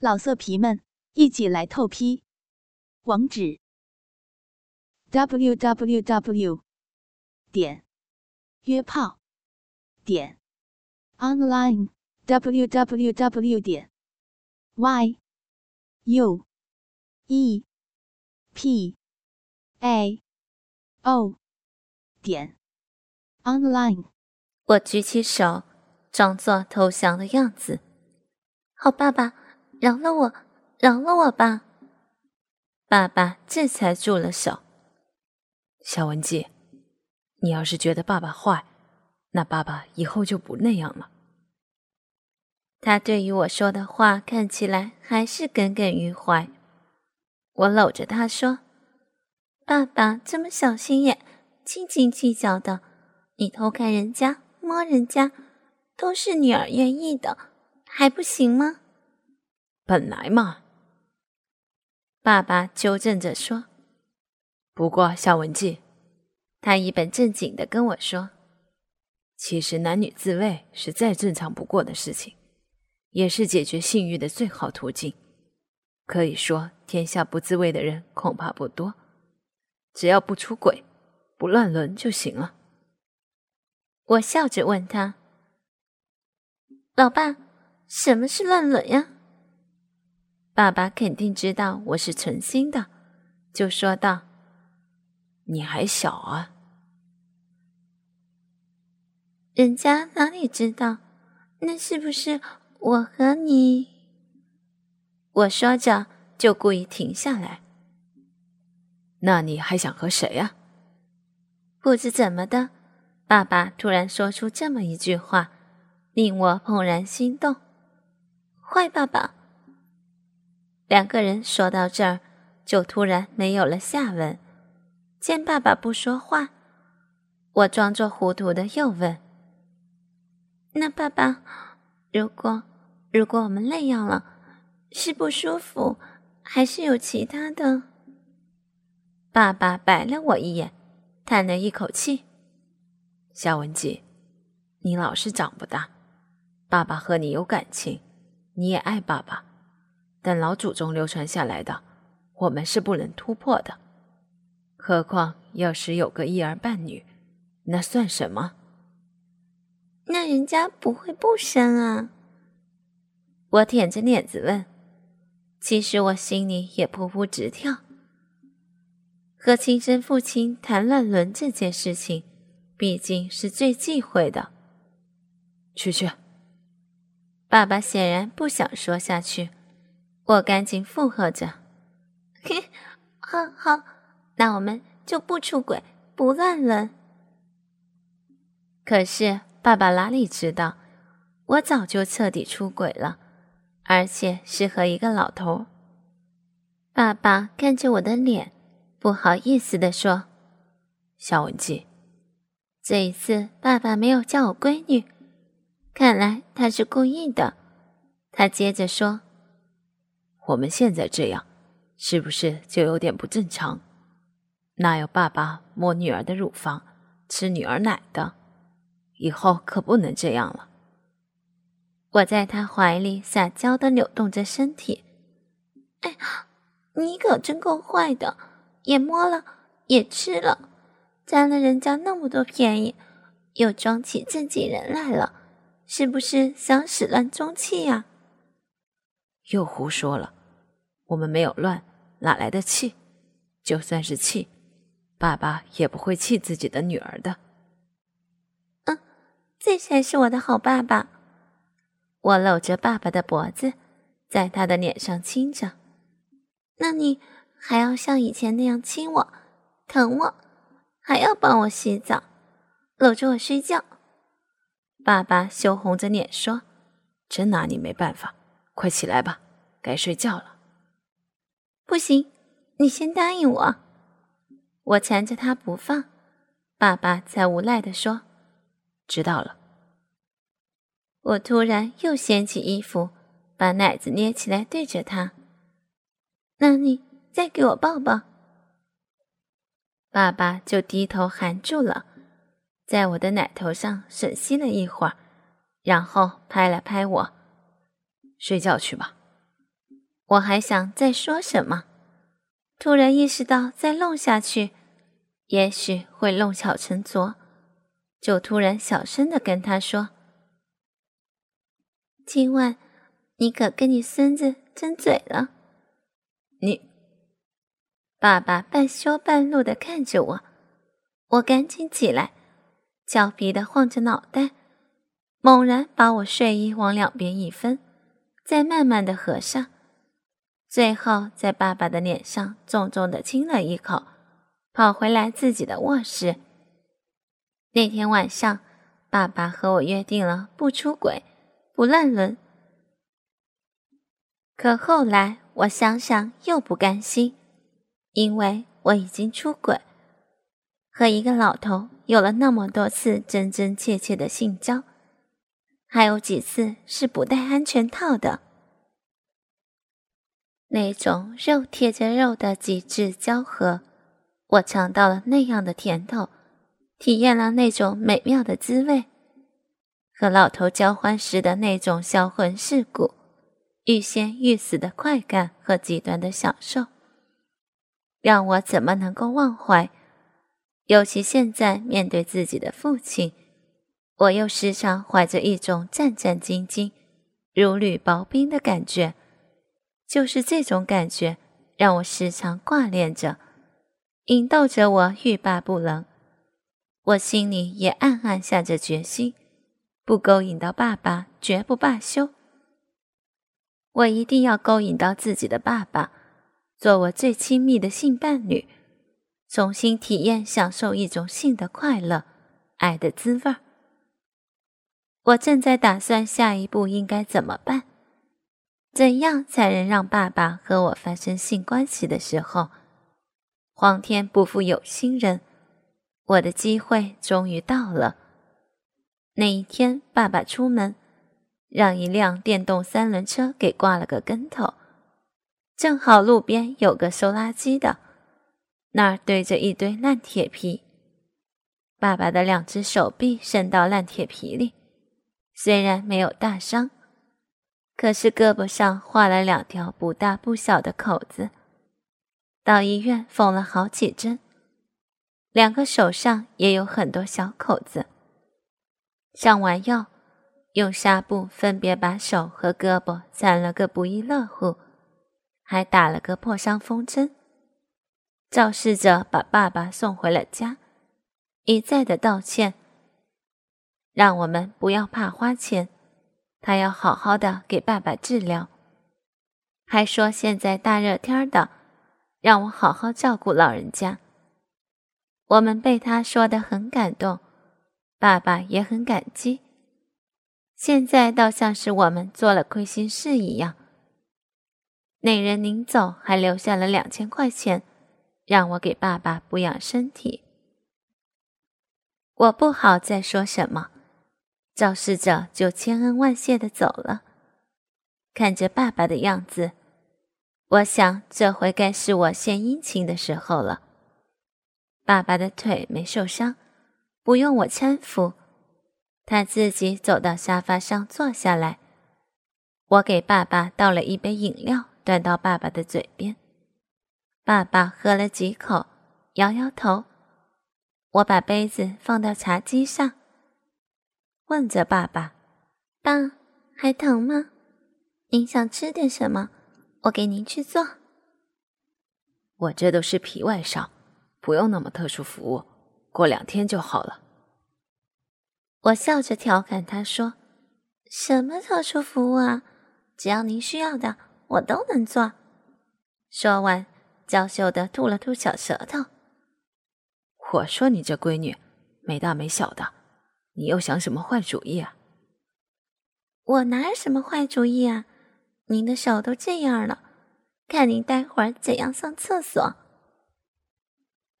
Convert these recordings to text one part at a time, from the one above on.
老色皮们，一起来透批！网址：w w w 点约炮点 online w w w 点 y u e p a o 点 online。我举起手，装作投降的样子。好，爸爸。饶了我，饶了我吧！爸爸这才住了手。小文姬，你要是觉得爸爸坏，那爸爸以后就不那样了。他对于我说的话看起来还是耿耿于怀。我搂着他说：“爸爸这么小心眼、斤斤计较的，你偷看人家、摸人家，都是女儿愿意的，还不行吗？”本来嘛，爸爸纠正着说。不过夏文姬，他一本正经的跟我说：“其实男女自慰是再正常不过的事情，也是解决性欲的最好途径。可以说，天下不自慰的人恐怕不多。只要不出轨、不乱伦就行了。”我笑着问他：“老爸，什么是乱伦呀？”爸爸肯定知道我是存心的，就说道：“你还小啊，人家哪里知道？那是不是我和你？”我说着就故意停下来。那你还想和谁呀？不知怎么的，爸爸突然说出这么一句话，令我怦然心动。坏爸爸！两个人说到这儿，就突然没有了下文。见爸爸不说话，我装作糊涂的又问：“那爸爸，如果如果我们累样了，是不舒服，还是有其他的？”爸爸白了我一眼，叹了一口气：“夏文姬，你老是长不大。爸爸和你有感情，你也爱爸爸。”但老祖宗流传下来的，我们是不能突破的。何况要是有个一儿半女，那算什么？那人家不会不生啊？我舔着脸子问。其实我心里也噗噗直跳。和亲生父亲谈乱伦这件事情，毕竟是最忌讳的。去去。爸爸显然不想说下去。我赶紧附和着：“ 嘿，好好，那我们就不出轨，不乱伦。”可是爸爸哪里知道，我早就彻底出轨了，而且是和一个老头。爸爸看着我的脸，不好意思地说：“小文姬，这一次爸爸没有叫我闺女，看来他是故意的。”他接着说。我们现在这样，是不是就有点不正常？哪有爸爸摸女儿的乳房、吃女儿奶的？以后可不能这样了。我在他怀里撒娇的扭动着身体。哎，你可真够坏的，也摸了，也吃了，占了人家那么多便宜，又装起正经人来了，是不是想始乱终弃呀？又胡说了。我们没有乱，哪来的气？就算是气，爸爸也不会气自己的女儿的。嗯，这才是我的好爸爸。我搂着爸爸的脖子，在他的脸上亲着。那你还要像以前那样亲我、疼我，还要帮我洗澡，搂着我睡觉。爸爸羞红着脸说：“真拿你没办法，快起来吧，该睡觉了。”不行，你先答应我。我缠着他不放，爸爸才无奈的说：“知道了。”我突然又掀起衣服，把奶子捏起来对着他。那你再给我抱抱。爸爸就低头含住了，在我的奶头上吮吸了一会儿，然后拍了拍我：“睡觉去吧。”我还想再说什么，突然意识到再弄下去，也许会弄巧成拙，就突然小声的跟他说：“今晚你可跟你孙子争嘴了。”你，爸爸半羞半怒的看着我，我赶紧起来，俏皮的晃着脑袋，猛然把我睡衣往两边一分，再慢慢的合上。最后，在爸爸的脸上重重的亲了一口，跑回来自己的卧室。那天晚上，爸爸和我约定了不出轨，不乱伦。可后来我想想又不甘心，因为我已经出轨，和一个老头有了那么多次真真切切的性交，还有几次是不戴安全套的。那种肉贴着肉的极致交合，我尝到了那样的甜头，体验了那种美妙的滋味，和老头交欢时的那种销魂蚀骨、欲仙欲死的快感和极端的享受，让我怎么能够忘怀？尤其现在面对自己的父亲，我又时常怀着一种战战兢兢、如履薄冰的感觉。就是这种感觉，让我时常挂念着，引逗着我欲罢不能。我心里也暗暗下着决心，不勾引到爸爸，绝不罢休。我一定要勾引到自己的爸爸，做我最亲密的性伴侣，重新体验、享受一种性的快乐、爱的滋味儿。我正在打算下一步应该怎么办。怎样才能让爸爸和我发生性关系的时候，皇天不负有心人，我的机会终于到了。那一天，爸爸出门，让一辆电动三轮车给挂了个跟头，正好路边有个收垃圾的，那儿堆着一堆烂铁皮，爸爸的两只手臂伸到烂铁皮里，虽然没有大伤。可是胳膊上划了两条不大不小的口子，到医院缝了好几针，两个手上也有很多小口子。上完药，用纱布分别把手和胳膊缠了个不亦乐乎，还打了个破伤风针，肇事者把爸爸送回了家，一再的道歉，让我们不要怕花钱。他要好好的给爸爸治疗，还说现在大热天的，让我好好照顾老人家。我们被他说的很感动，爸爸也很感激。现在倒像是我们做了亏心事一样。那人临走还留下了两千块钱，让我给爸爸补养身体。我不好再说什么。肇事者就千恩万谢的走了。看着爸爸的样子，我想这回该是我献殷勤的时候了。爸爸的腿没受伤，不用我搀扶，他自己走到沙发上坐下来。我给爸爸倒了一杯饮料，端到爸爸的嘴边。爸爸喝了几口，摇摇头。我把杯子放到茶几上。问着爸爸：“爸，还疼吗？您想吃点什么？我给您去做。”我这都是皮外伤，不用那么特殊服务，过两天就好了。我笑着调侃他说：“什么特殊服务啊？只要您需要的，我都能做。”说完，娇羞的吐了吐小舌头。我说：“你这闺女，没大没小的。”你又想什么坏主意啊？我哪有什么坏主意啊？您的手都这样了，看您待会儿怎样上厕所。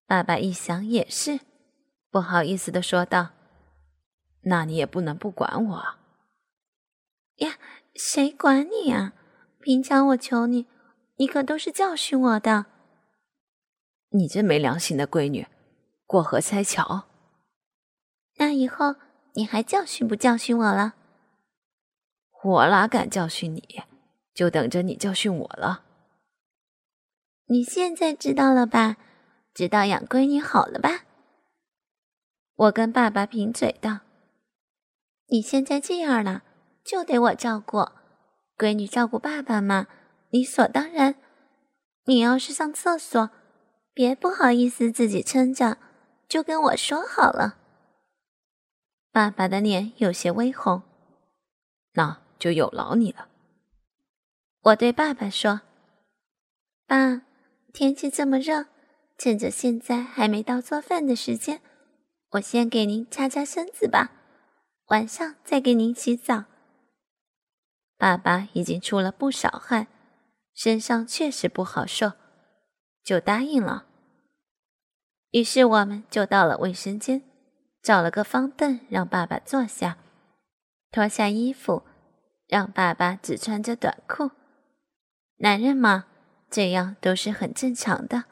爸爸一想也是，不好意思的说道：“那你也不能不管我。”呀，谁管你啊？平常我求你，你可都是教训我的。你这没良心的闺女，过河拆桥。那以后。你还教训不教训我了？我哪敢教训你？就等着你教训我了。你现在知道了吧？知道养闺女好了吧？我跟爸爸贫嘴道：“你现在这样了，就得我照顾闺女，照顾爸爸嘛，理所当然。你要是上厕所，别不好意思自己撑着，就跟我说好了。”爸爸的脸有些微红，那就有劳你了。我对爸爸说：“爸，天气这么热，趁着现在还没到做饭的时间，我先给您擦擦身子吧，晚上再给您洗澡。”爸爸已经出了不少汗，身上确实不好受，就答应了。于是我们就到了卫生间。找了个方凳，让爸爸坐下，脱下衣服，让爸爸只穿着短裤。男人嘛，这样都是很正常的。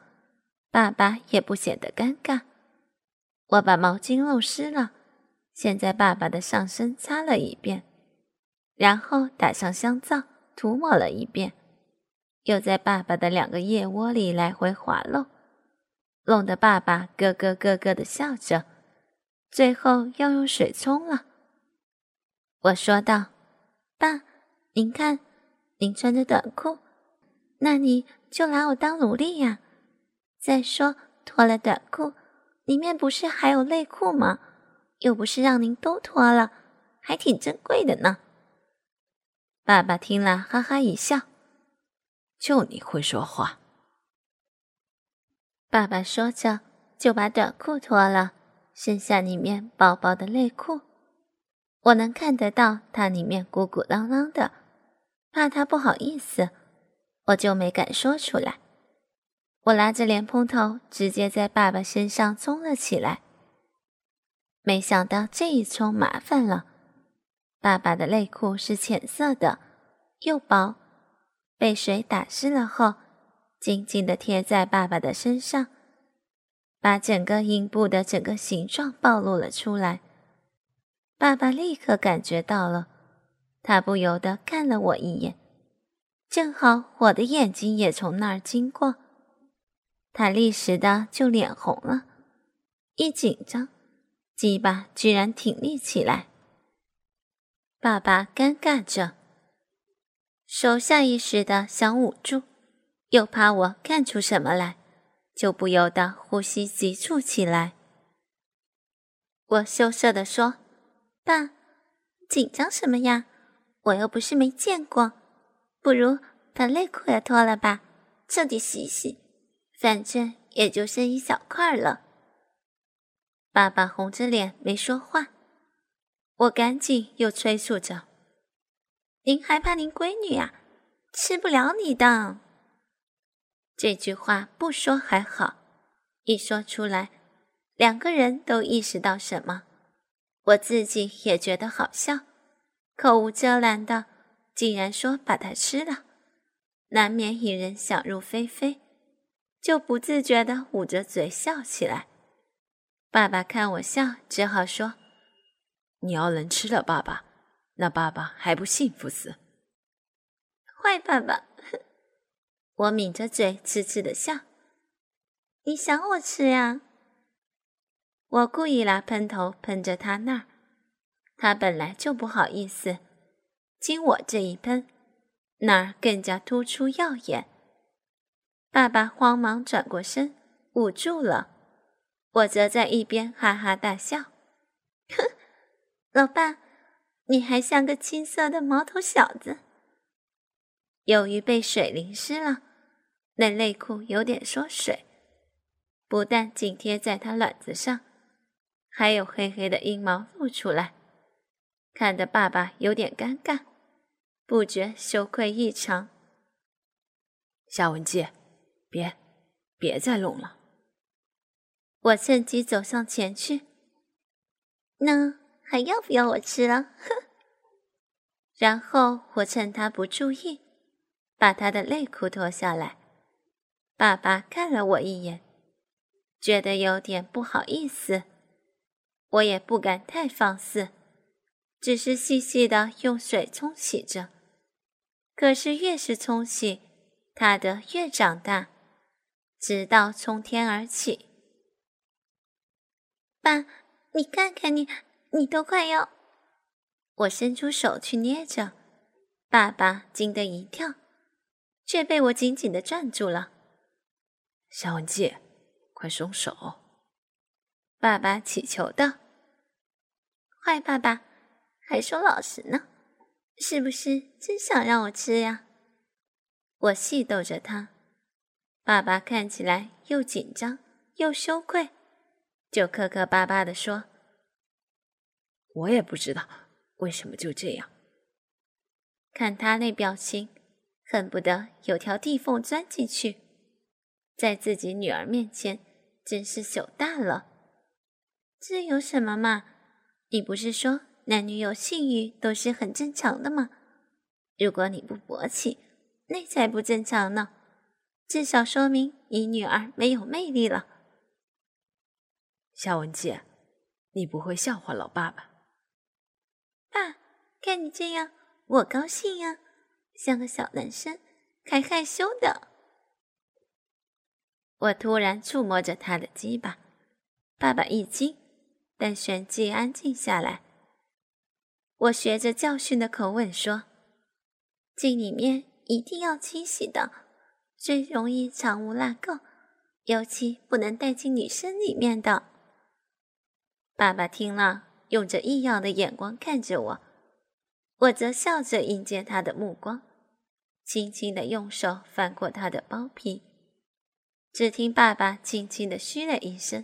爸爸也不显得尴尬。我把毛巾弄湿了，先在爸爸的上身擦了一遍，然后打上香皂，涂抹了一遍，又在爸爸的两个腋窝里来回滑弄，弄得爸爸咯咯咯咯的笑着。最后要用水冲了，我说道：“爸，您看，您穿着短裤，那你就拿我当奴隶呀？再说脱了短裤，里面不是还有内裤吗？又不是让您都脱了，还挺珍贵的呢。”爸爸听了，哈哈一笑：“就你会说话。”爸爸说着，就把短裤脱了。剩下里面薄薄的内裤，我能看得到它里面鼓鼓囊囊的，怕他不好意思，我就没敢说出来。我拿着莲蓬头，直接在爸爸身上冲了起来。没想到这一冲麻烦了，爸爸的内裤是浅色的，又薄，被水打湿了后，紧紧地贴在爸爸的身上。把整个阴部的整个形状暴露了出来，爸爸立刻感觉到了，他不由得看了我一眼，正好我的眼睛也从那儿经过，他立时的就脸红了，一紧张，鸡巴居然挺立起来。爸爸尴尬着，手下意识的想捂住，又怕我看出什么来。就不由得呼吸急促起来。我羞涩地说：“爸，紧张什么呀？我又不是没见过。不如把内裤也脱了吧，彻底洗洗，反正也就剩一小块了。”爸爸红着脸没说话。我赶紧又催促着：“您害怕您闺女呀？吃不了你的。”这句话不说还好，一说出来，两个人都意识到什么，我自己也觉得好笑，口无遮拦的，竟然说把它吃了，难免引人想入非非，就不自觉的捂着嘴笑起来。爸爸看我笑，只好说：“你要能吃了爸爸，那爸爸还不幸福死？”坏爸爸。我抿着嘴，痴痴的笑。你想我吃呀？我故意拿喷头喷着他那儿，他本来就不好意思，经我这一喷，那儿更加突出耀眼。爸爸慌忙转过身，捂住了。我则在一边哈哈大笑。哼，老爸，你还像个青涩的毛头小子。由于被水淋湿了。那内裤有点缩水，不但紧贴在他卵子上，还有黑黑的阴毛露出来，看得爸爸有点尴尬，不觉羞愧异常。夏文姬，别，别再弄了。我趁机走上前去，那还要不要我吃了？哼！然后我趁他不注意，把他的内裤脱下来。爸爸看了我一眼，觉得有点不好意思，我也不敢太放肆，只是细细的用水冲洗着。可是越是冲洗，他的越长大，直到从天而起。爸，你看看你，你都快要……我伸出手去捏着，爸爸惊得一跳，却被我紧紧的攥住了。夏文季，快松手！爸爸乞求道：“坏爸爸，还说老实呢，是不是真想让我吃呀？”我戏逗着他，爸爸看起来又紧张又羞愧，就磕磕巴巴的说：“我也不知道为什么就这样。”看他那表情，恨不得有条地缝钻进去，在自己女儿面前真是糗大了。这有什么嘛？你不是说男女有性欲都是很正常的吗？如果你不勃起，那才不正常呢。至少说明你女儿没有魅力了。夏文姐，你不会笑话老爸吧？爸，看你这样，我高兴呀，像个小男生，还害羞的。我突然触摸着他的鸡巴，爸爸一惊。但旋即安静下来。我学着教训的口吻说：“镜里面一定要清洗的，最容易藏污纳垢，尤其不能带进女生里面的。”爸爸听了，用着异样的眼光看着我，我则笑着迎接他的目光，轻轻的用手翻过他的包皮。只听爸爸轻轻的嘘了一声。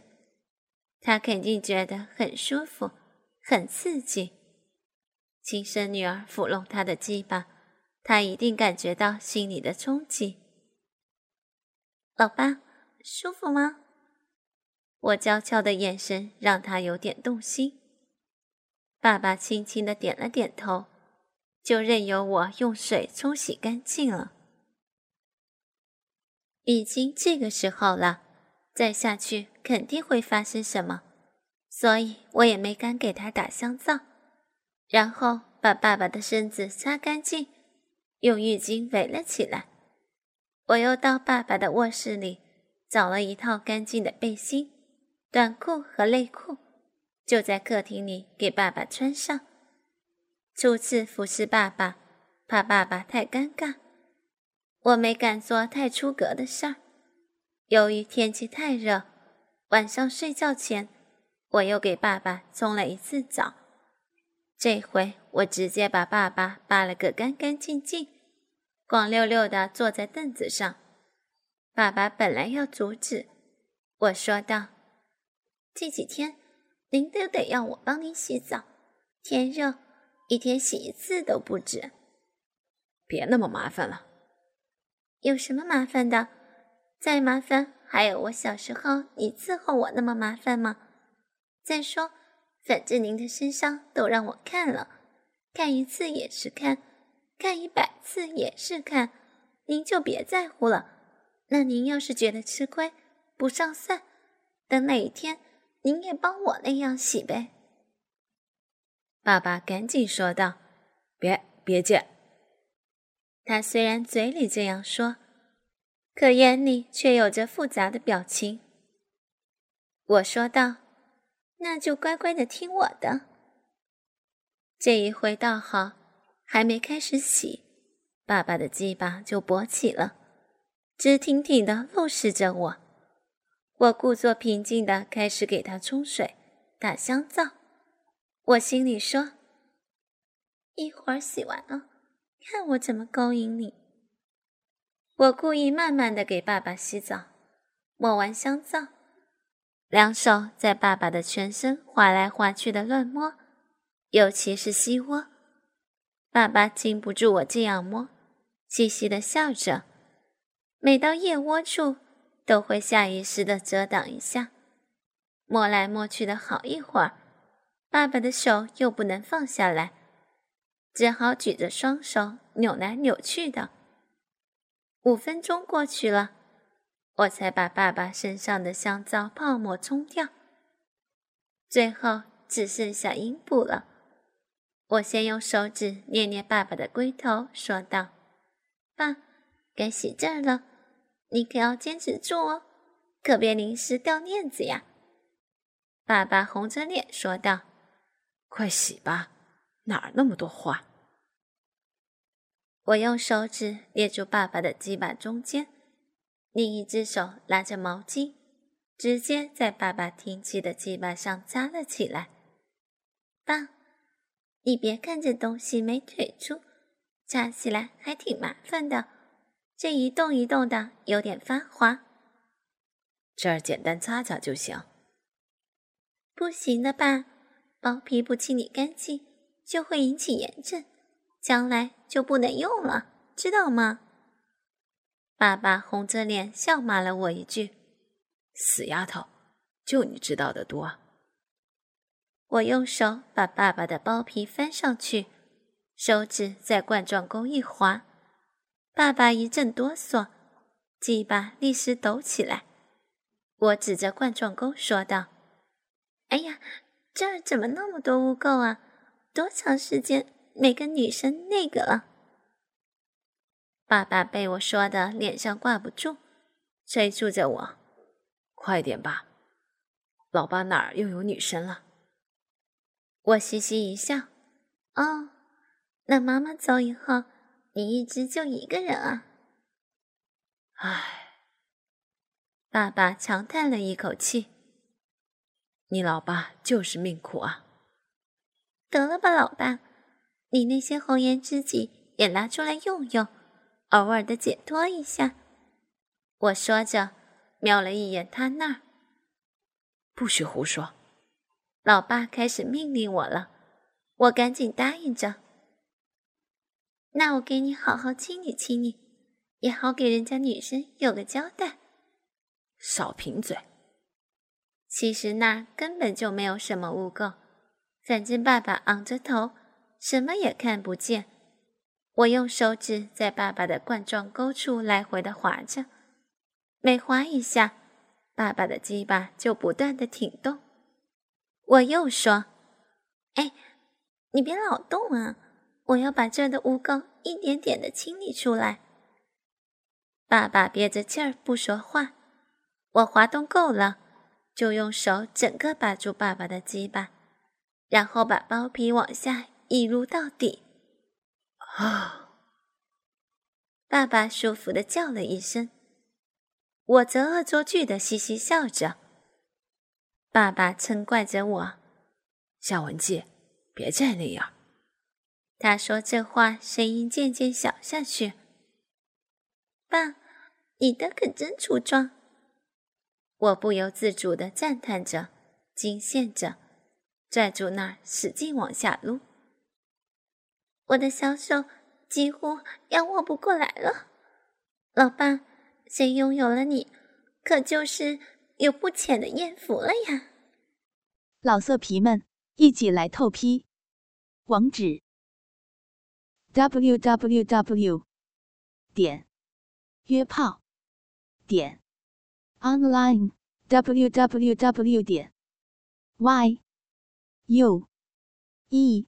他肯定觉得很舒服，很刺激。亲生女儿抚弄他的鸡巴，他一定感觉到心里的冲击。老爸，舒服吗？我娇俏的眼神让他有点动心。爸爸轻轻的点了点头，就任由我用水冲洗干净了。已经这个时候了。再下去肯定会发生什么，所以我也没敢给他打香皂，然后把爸爸的身子擦干净，用浴巾围了起来。我又到爸爸的卧室里找了一套干净的背心、短裤和内裤，就在客厅里给爸爸穿上。初次服侍爸爸，怕爸爸太尴尬，我没敢做太出格的事儿。由于天气太热，晚上睡觉前，我又给爸爸冲了一次澡。这回我直接把爸爸扒了个干干净净，光溜溜的坐在凳子上。爸爸本来要阻止，我说道：“这几天您都得要我帮您洗澡，天热，一天洗一次都不止。别那么麻烦了。有什么麻烦的？”再麻烦，还有我小时候你伺候我那么麻烦吗？再说，反正您的身上都让我看了，看一次也是看，看一百次也是看，您就别在乎了。那您要是觉得吃亏，不上算，等哪一天您也帮我那样洗呗。爸爸赶紧说道：“别别介。”他虽然嘴里这样说。可眼里却有着复杂的表情。我说道：“那就乖乖的听我的。”这一回倒好，还没开始洗，爸爸的鸡巴就勃起了，直挺挺的怒视着我。我故作平静的开始给他冲水、打香皂。我心里说：“一会儿洗完了，看我怎么勾引你。”我故意慢慢的给爸爸洗澡，抹完香皂，两手在爸爸的全身划来划去的乱摸，尤其是膝窝。爸爸禁不住我这样摸，嘻嘻的笑着。每到腋窝处，都会下意识的遮挡一下。摸来摸去的好一会儿，爸爸的手又不能放下来，只好举着双手扭来扭去的。五分钟过去了，我才把爸爸身上的香皂泡沫冲掉，最后只剩下阴部了。我先用手指捏捏爸爸的龟头，说道：“爸，该洗这儿了，你可要坚持住哦，可别临时掉链子呀。爸爸红着脸说道：“快洗吧，哪儿那么多话？”我用手指捏住爸爸的鸡巴中间，另一只手拉着毛巾，直接在爸爸挺起的鸡巴上扎了起来。爸，你别看这东西没腿粗，扎起来还挺麻烦的，这一动一动的有点发滑。这儿简单擦擦就行。不行的爸，包皮不清理干净就会引起炎症。将来就不能用了，知道吗？爸爸红着脸笑骂了我一句：“死丫头，就你知道的多。”我用手把爸爸的包皮翻上去，手指在冠状沟一划，爸爸一阵哆嗦，鸡巴立时抖起来。我指着冠状沟说道：“哎呀，这儿怎么那么多污垢啊？多长时间？”没跟女生那个了，爸爸被我说的脸上挂不住，催促着我：“快点吧，老爸哪儿又有女生了？”我嘻嘻一笑：“哦，那妈妈走以后，你一直就一个人啊？”唉，爸爸长叹了一口气：“你老爸就是命苦啊。”得了吧，老爸。你那些红颜知己也拿出来用用，偶尔的解脱一下。我说着，瞄了一眼他那儿。不许胡说！老爸开始命令我了，我赶紧答应着。那我给你好好亲你亲你，也好给人家女生有个交代。少贫嘴！其实那根本就没有什么污垢，反正爸爸昂着头。什么也看不见。我用手指在爸爸的冠状沟处来回的划着，每划一下，爸爸的鸡巴就不断的挺动。我又说：“哎，你别老动啊，我要把这儿的污垢一点点的清理出来。”爸爸憋着气儿不说话。我滑动够了，就用手整个把住爸爸的鸡巴，然后把包皮往下。一撸到底，啊！爸爸舒服的叫了一声，我则恶作剧的嘻嘻笑着。爸爸嗔怪着我：“夏文姬，别再那样。”他说这话，声音渐渐小下去。爸，你的可真粗壮！我不由自主的赞叹着，惊羡着，拽住那儿使劲往下撸。我的小手几乎要握不过来了，老爸，谁拥有了你，可就是有不浅的艳福了呀！老色皮们，一起来透批，网址。：w w w 点。约炮。点。online w w w 点。y u e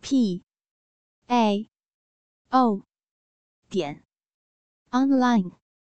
p a o 点 online。